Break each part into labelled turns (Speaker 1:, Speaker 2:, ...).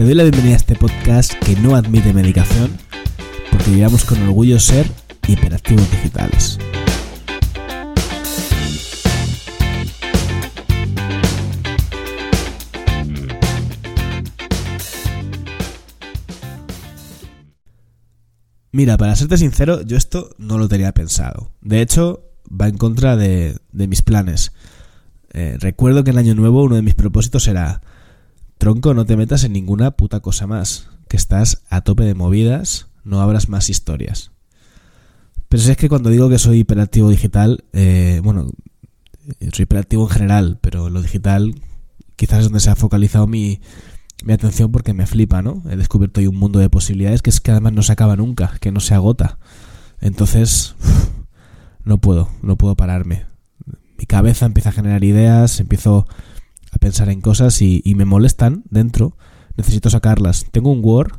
Speaker 1: Te doy la bienvenida a este podcast que no admite medicación porque llevamos con orgullo ser hiperactivos digitales. Mira, para serte sincero, yo esto no lo tenía pensado. De hecho, va en contra de, mis planes. Eh, recuerdo que el año nuevo uno de mis propósitos era, tronco, no te metas en ninguna puta cosa más, que estás a tope de movidas, no abras más historias. Pero si es que cuando digo que soy hiperactivo digital, eh, bueno, soy hiperactivo en general, pero lo digital quizás es donde se ha focalizado mi, mi atención porque me flipa, ¿no? He descubierto hoy un mundo de posibilidades que es que además no se acaba nunca, que no se agota. Entonces, no puedo, no puedo pararme. Mi cabeza empieza a generar ideas, empiezo pensar en cosas y, me molestan dentro. Necesito sacarlas. Tengo un Word,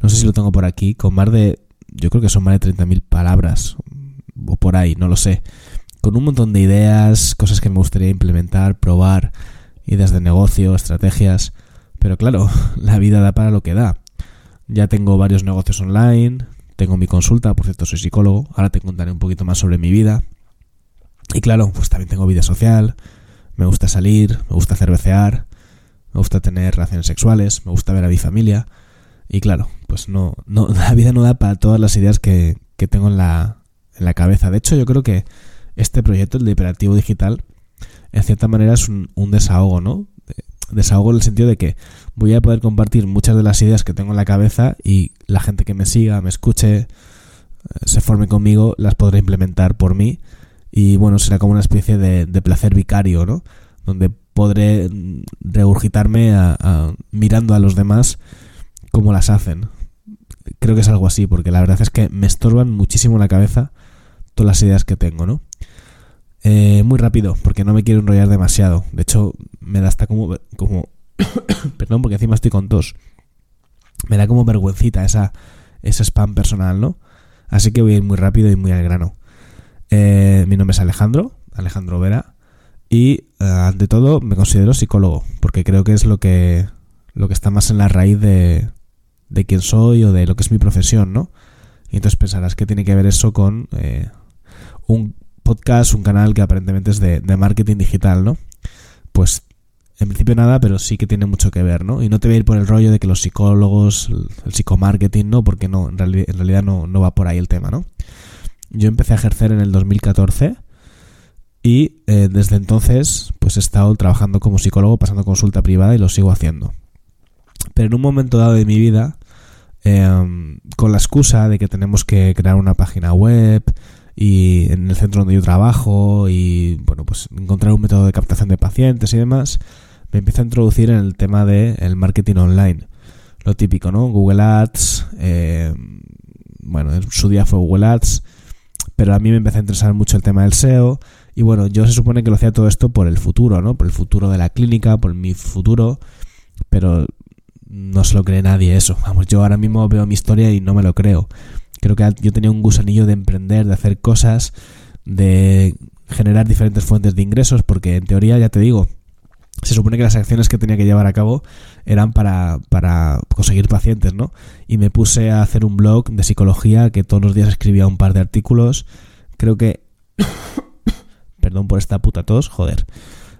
Speaker 1: no sé si lo tengo por aquí, con más de, yo creo que son más de 30.000 palabras, o por ahí, no lo sé. Con un montón de ideas, cosas que me gustaría implementar, probar, ideas de negocio, estrategias. Pero claro, la vida da para lo que da. Ya tengo varios negocios online, tengo mi consulta, por cierto soy psicólogo, ahora te contaré un poquito más sobre mi vida. Y claro, pues también tengo vida social, me gusta salir, me gusta cervecear, me gusta tener relaciones sexuales, me gusta ver a mi familia. Y claro, pues no, no la vida no da para todas las ideas que, que tengo en la, en la cabeza. De hecho, yo creo que este proyecto, el de Hiperactivo Digital, en cierta manera es un, un desahogo, ¿no? desahogo en el sentido de que voy a poder compartir muchas de las ideas que tengo en la cabeza y la gente que me siga, me escuche, eh, se forme conmigo, las podré implementar por mí y bueno, será como una especie de, placer vicario, ¿no? Donde podré regurgitarme a, mirando a los demás cómo las hacen. Creo que es algo así, porque la verdad es que me estorban muchísimo la cabeza todas las ideas que tengo, ¿no? Eh, muy rápido, porque no me quiero enrollar demasiado. De hecho, me da hasta como... como perdón, porque encima estoy con tos. Me da como vergüencita esa, ese spam personal, ¿no? Así que voy a ir muy rápido y muy al grano. Eh, mi nombre es Alejandro, Alejandro Vera. Y eh, ante todo me considero psicólogo, porque creo que es lo que, lo que está más en la raíz de, de quién soy o de lo que es mi profesión, ¿no? Y entonces pensarás que tiene que ver eso con un podcast, un canal que aparentemente es de, marketing digital, ¿no? Pues en principio nada, pero sí que tiene mucho que ver, ¿no? Y no te voy a ir por el rollo de que los psicólogos, el, psicomarketing, ¿no? Porque no, en, realidad no, no, va por ahí el tema, ¿no? Yo empecé a ejercer en el 2014 y eh, desde entonces pues he estado trabajando como psicólogo, pasando consulta privada y lo sigo haciendo. Pero en un momento dado de mi vida, em, con la excusa de que tenemos que crear una página web, y en el centro donde yo trabajo y bueno pues encontrar un método de captación de pacientes y demás me empiezo a introducir en el tema del el marketing online lo típico no Google Ads eh, bueno en su día fue Google Ads pero a mí me empezó a interesar mucho el tema del SEO y bueno yo se supone que lo hacía todo esto por el futuro no por el futuro de la clínica por mi futuro pero no se lo cree nadie eso. Vamos yo ahora mismo veo mi historia y no me lo creo. Creo que yo tenía un gusanillo de emprender, de hacer cosas, de generar diferentes fuentes de ingresos, porque en teoría, ya te digo, se supone que las acciones que tenía que llevar a cabo eran para, para conseguir pacientes, ¿no? Y me puse a hacer un blog de psicología que todos los días escribía un par de artículos. Creo que... Perdón por esta puta tos, joder.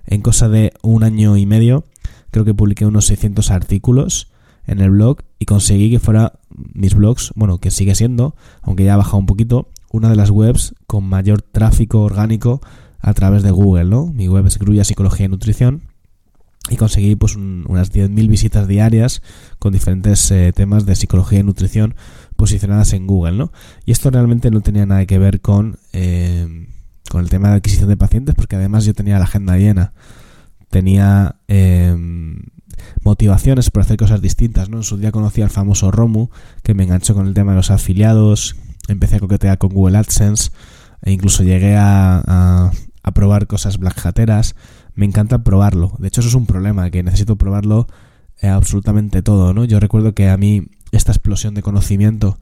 Speaker 1: En cosa de un año y medio, creo que publiqué unos 600 artículos en el blog y conseguí que fuera mis blogs, bueno, que sigue siendo, aunque ya ha bajado un poquito, una de las webs con mayor tráfico orgánico a través de Google, ¿no? Mi web es Grulla Psicología y Nutrición y conseguí pues unas 10.000 visitas diarias con diferentes eh, temas de psicología y nutrición posicionadas en Google, ¿no? Y esto realmente no tenía nada que ver con, eh, con el tema de adquisición de pacientes porque además yo tenía la agenda llena. Tenía... Eh, motivaciones por hacer cosas distintas, ¿no? En su día conocí al famoso Romu, que me enganchó con el tema de los afiliados, empecé a coquetear con Google AdSense, e incluso llegué a, a, probar cosas black hateras. Me encanta probarlo. De hecho, eso es un problema, que necesito probarlo eh, absolutamente todo, ¿no? Yo recuerdo que a mí esta explosión de conocimiento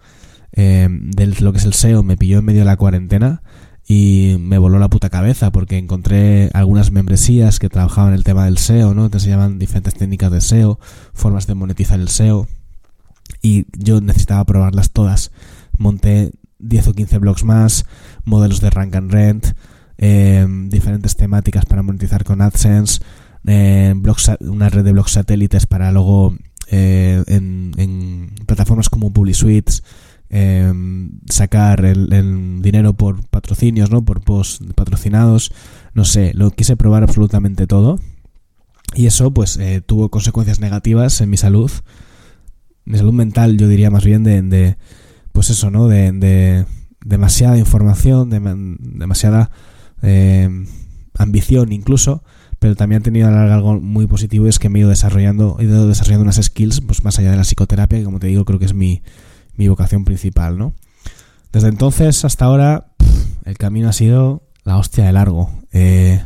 Speaker 1: eh, de lo que es el SEO me pilló en medio de la cuarentena y me voló la puta cabeza porque encontré algunas membresías que trabajaban el tema del SEO, ¿no? Te enseñaban diferentes técnicas de SEO, formas de monetizar el SEO y yo necesitaba probarlas todas. Monté 10 o 15 blogs más, modelos de rank and rent, em, diferentes temáticas para monetizar con AdSense, eh, una red de blogs satélites para luego eh, en, plataformas como PubliSuites eh, sacar el, dinero por patrocinios, ¿no? Por posts patrocinados, no sé, lo quise probar absolutamente todo y eso pues eh, tuvo consecuencias negativas en mi salud, mi salud mental yo diría más bien de, de pues eso, ¿no? De, de demasiada información, de, demasiada eh, ambición incluso pero también ha tenido algo muy positivo es que me he ido desarrollando, he ido desarrollando unas skills pues más allá de la psicoterapia, que como te digo creo que es mi, mi vocación principal, ¿no? Desde entonces hasta ahora el camino ha sido la hostia de largo. Eh,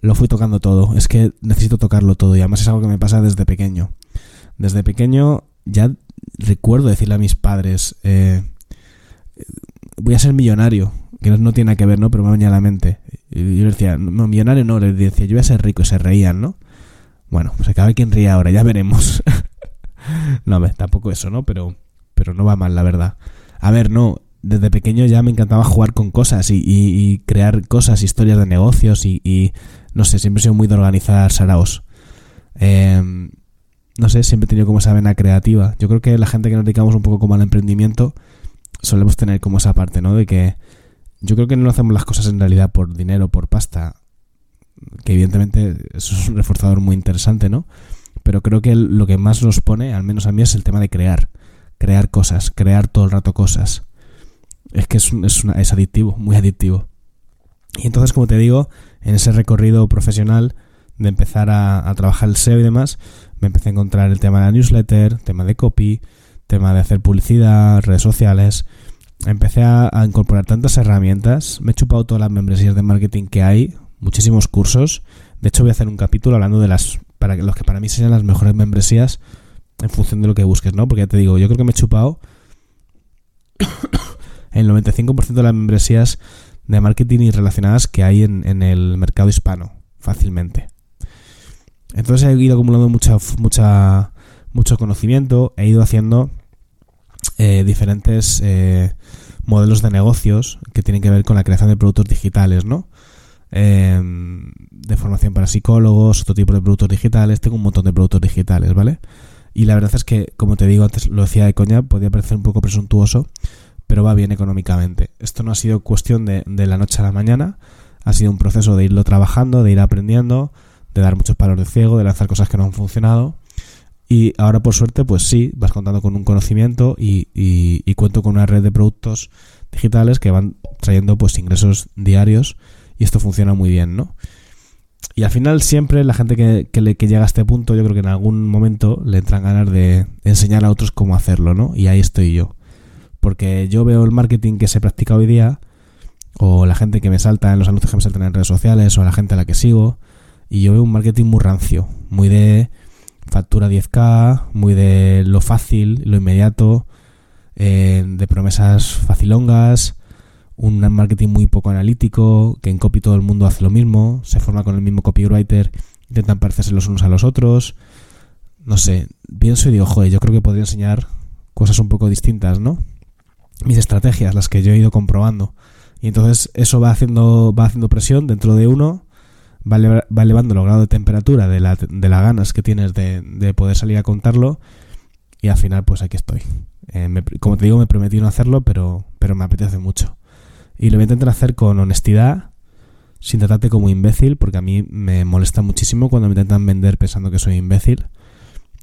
Speaker 1: lo fui tocando todo, es que necesito tocarlo todo y además es algo que me pasa desde pequeño. Desde pequeño ya recuerdo decirle a mis padres, eh, voy a ser millonario, que no, tiene que ver, ¿no? Pero me venía a la mente. Y yo decía, no, millonario no, le decía, yo voy a ser rico y se reían, ¿no? Bueno, pues acaba quien ríe ahora, ya veremos. no, tampoco eso, ¿no? Pero, pero no va mal, la verdad. A ver, no, desde pequeño ya me encantaba jugar con cosas y, crear cosas, historias de negocios y, no sé, siempre he sido muy de organizar saraos. Em, no sé, siempre he tenido como esa vena creativa. Yo creo que la gente que nos dedicamos un poco como al emprendimiento solemos tener como esa parte, ¿no? De que yo creo que no hacemos las cosas en realidad por dinero, por pasta, que evidentemente eso es un reforzador muy interesante, ¿no? Pero creo que lo que más nos pone, al menos a mí, es el tema de crear, crear cosas, crear todo el rato cosas. Es que es, es, es adictivo, muy adictivo. Y entonces, como te digo, en ese recorrido profesional de empezar a, a, trabajar el SEO y demás, me empecé a encontrar el tema de la newsletter, tema de copy, tema de hacer publicidad, redes sociales, empecé a, incorporar tantas herramientas, me he chupado todas las membresías de marketing que hay, muchísimos cursos. De hecho, voy a hacer un capítulo hablando de las para los que para mí sean las mejores membresías en función de lo que busques, ¿no? Porque ya te digo, yo creo que me he chupado el 95% de las membresías de marketing y relacionadas que hay en, en, el mercado hispano, fácilmente. Entonces he ido acumulando mucha, mucha, mucho conocimiento, he ido haciendo eh, diferentes eh, modelos de negocios que tienen que ver con la creación de productos digitales, ¿no? Eh, de formación para psicólogos, otro tipo de productos digitales, tengo un montón de productos digitales, ¿vale? Y la verdad es que, como te digo antes, lo decía de coña, podía parecer un poco presuntuoso, pero va bien económicamente. Esto no ha sido cuestión de, de la noche a la mañana, ha sido un proceso de irlo trabajando, de ir aprendiendo, de dar muchos palos de ciego, de lanzar cosas que no han funcionado y ahora, por suerte, pues sí, vas contando con un conocimiento y, y, cuento con una red de productos digitales que van trayendo pues ingresos diarios y esto funciona muy bien, ¿no? Y al final siempre la gente que, que, que llega a este punto, yo creo que en algún momento le entran ganas de enseñar a otros cómo hacerlo, ¿no? Y ahí estoy yo. Porque yo veo el marketing que se practica hoy día, o la gente que me salta en los anuncios que me saltan en redes sociales, o la gente a la que sigo, y yo veo un marketing muy rancio, muy de factura 10K, muy de lo fácil, lo inmediato, eh, de promesas facilongas, un marketing muy poco analítico, que en copy todo el mundo hace lo mismo, se forma con el mismo copywriter, intentan parecerse los unos a los otros. No sé, pienso y digo, joder, yo creo que podría enseñar cosas un poco distintas, ¿no? Mis estrategias, las que yo he ido comprobando. Y entonces eso va haciendo, va haciendo presión dentro de uno va, elevando el grado de temperatura de, la, de las ganas que tienes de, poder salir a contarlo y al final pues aquí estoy. Eh, como te digo, me prometí no hacerlo, pero, pero me apetece mucho. Y lo voy a intentar hacer con honestidad, sin tratarte como imbécil, porque a mí me molesta muchísimo cuando me intentan vender pensando que soy imbécil.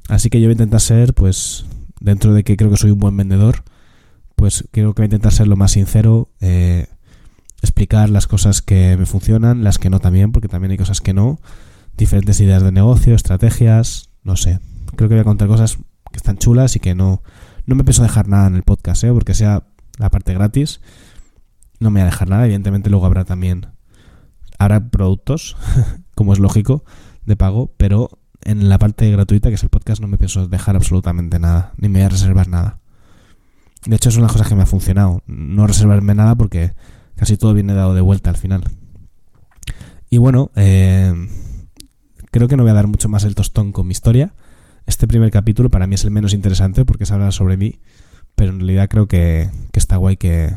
Speaker 1: Así que yo voy a intentar ser, pues, dentro de que creo que soy un buen vendedor, pues creo que voy a intentar ser lo más sincero, eh, explicar las cosas que me funcionan, las que no también, porque también hay cosas que no, diferentes ideas de negocio, estrategias, no sé. Creo que voy a contar cosas que están chulas y que no, no me pienso dejar nada en el podcast, ¿eh? porque sea la parte gratis, no me voy a dejar nada, evidentemente luego habrá también, habrá productos, como es lógico, de pago, pero en la parte gratuita, que es el podcast, no me pienso dejar absolutamente nada, ni me voy a reservar nada. De hecho, es una cosa que me ha funcionado. No reservarme nada porque casi todo viene dado de vuelta al final. Y bueno, eh, creo que no voy a dar mucho más el tostón con mi historia. Este primer capítulo para mí es el menos interesante porque se habla sobre mí, pero en realidad creo que, está guay que,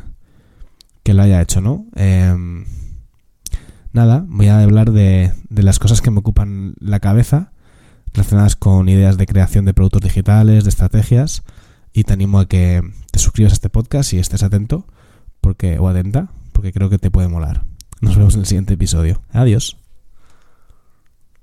Speaker 1: que, lo haya hecho, ¿no? Em, nada, voy a hablar de, de las cosas que me ocupan la cabeza relacionadas con ideas de creación de productos digitales, de estrategias, y te animo a que te suscribas a este podcast y estés atento porque o atenta, porque creo que te puede molar. Nos vemos en el siguiente episodio. Adiós.